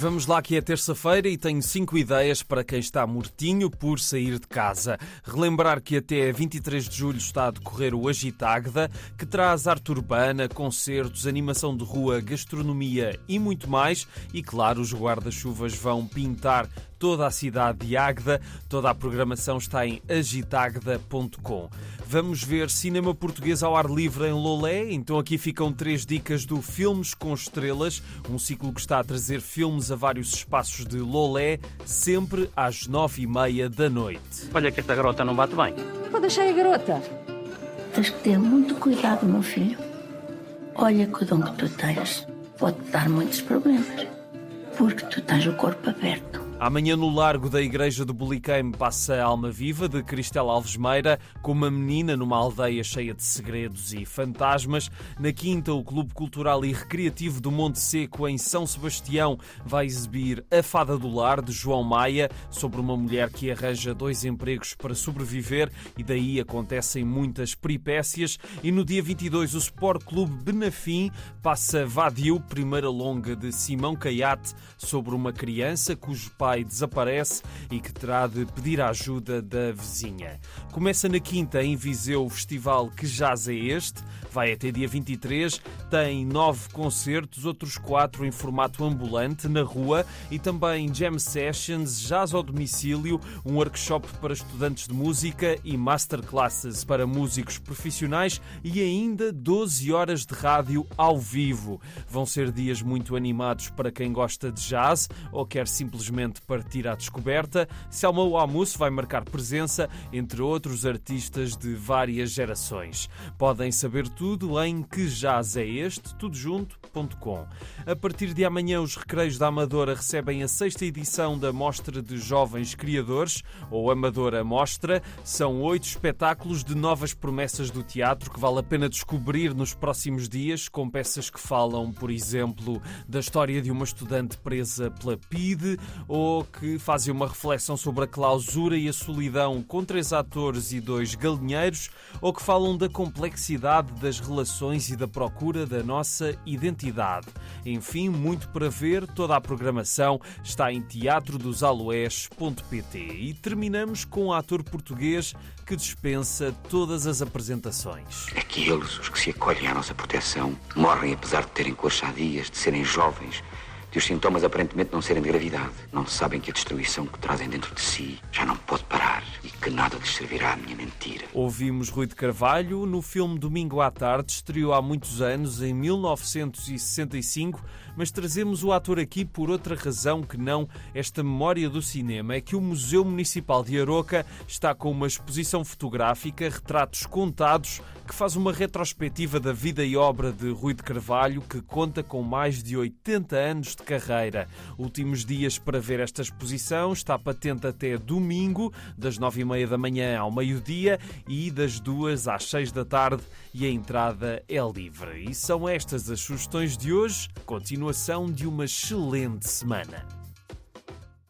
Vamos lá que é terça-feira e tenho cinco ideias para quem está mortinho por sair de casa. Relembrar que até 23 de julho está a decorrer o Agitagda, que traz arte urbana, concertos, animação de rua, gastronomia e muito mais. E claro, os guarda-chuvas vão pintar toda a cidade de Águeda. Toda a programação está em agitagda.com. Vamos ver cinema português ao ar livre em Lolé. Então aqui ficam três dicas do Filmes com Estrelas, um ciclo que está a trazer filmes a vários espaços de Lolé, sempre às nove e meia da noite. Olha que esta garota não bate bem. Vou deixar a garota. Tens que ter muito cuidado, meu filho. Olha que o dom que tu tens pode dar muitos problemas, porque tu tens o corpo aberto. Amanhã no Largo da Igreja do Buliqueime passa a Alma Viva de Cristela Alves Meira com uma menina numa aldeia cheia de segredos e fantasmas. Na quinta, o Clube Cultural e Recreativo do Monte Seco em São Sebastião vai exibir A Fada do Lar de João Maia sobre uma mulher que arranja dois empregos para sobreviver e daí acontecem muitas peripécias. E no dia 22, o Sport Clube Benafim passa Vadio, primeira longa de Simão Caiate sobre uma criança cujo pai pai desaparece e que terá de pedir a ajuda da vizinha. Começa na quinta em Viseu o festival Que Jazz é Este, vai até dia 23, tem nove concertos, outros quatro em formato ambulante na rua e também jam sessions, jazz ao domicílio, um workshop para estudantes de música e masterclasses para músicos profissionais e ainda 12 horas de rádio ao vivo. Vão ser dias muito animados para quem gosta de jazz ou quer simplesmente partir à descoberta, Selma Wamus vai marcar presença, entre outros artistas de várias gerações. Podem saber tudo em que jazz é este, tudo junto.com. A partir de amanhã, os Recreios da Amadora recebem a sexta edição da Mostra de Jovens Criadores, ou Amadora Mostra. São oito espetáculos de novas promessas do teatro que vale a pena descobrir nos próximos dias, com peças que falam, por exemplo, da história de uma estudante presa pela PIDE ou ou que fazem uma reflexão sobre a clausura e a solidão com três atores e dois galinheiros, ou que falam da complexidade das relações e da procura da nossa identidade. Enfim, muito para ver, toda a programação está em teatrodosaloés.pt. E terminamos com um ator português que dispensa todas as apresentações. Aqueles, os que se acolhem à nossa proteção, morrem apesar de terem cores sadias, de serem jovens, de os sintomas aparentemente não serem de gravidade. Não sabem que a destruição que trazem dentro de si já não pode que nada lhes servirá a minha mentira. Ouvimos Rui de Carvalho no filme Domingo à Tarde, estreou há muitos anos, em 1965, mas trazemos o ator aqui por outra razão que não esta memória do cinema. É que o Museu Municipal de Aroca está com uma exposição fotográfica, retratos contados, que faz uma retrospectiva da vida e obra de Rui de Carvalho, que conta com mais de 80 anos de carreira. Últimos dias para ver esta exposição, está patente até domingo, das nove e meia da manhã ao meio-dia e das duas às seis da tarde, e a entrada é livre. E são estas as sugestões de hoje, continuação de uma excelente semana.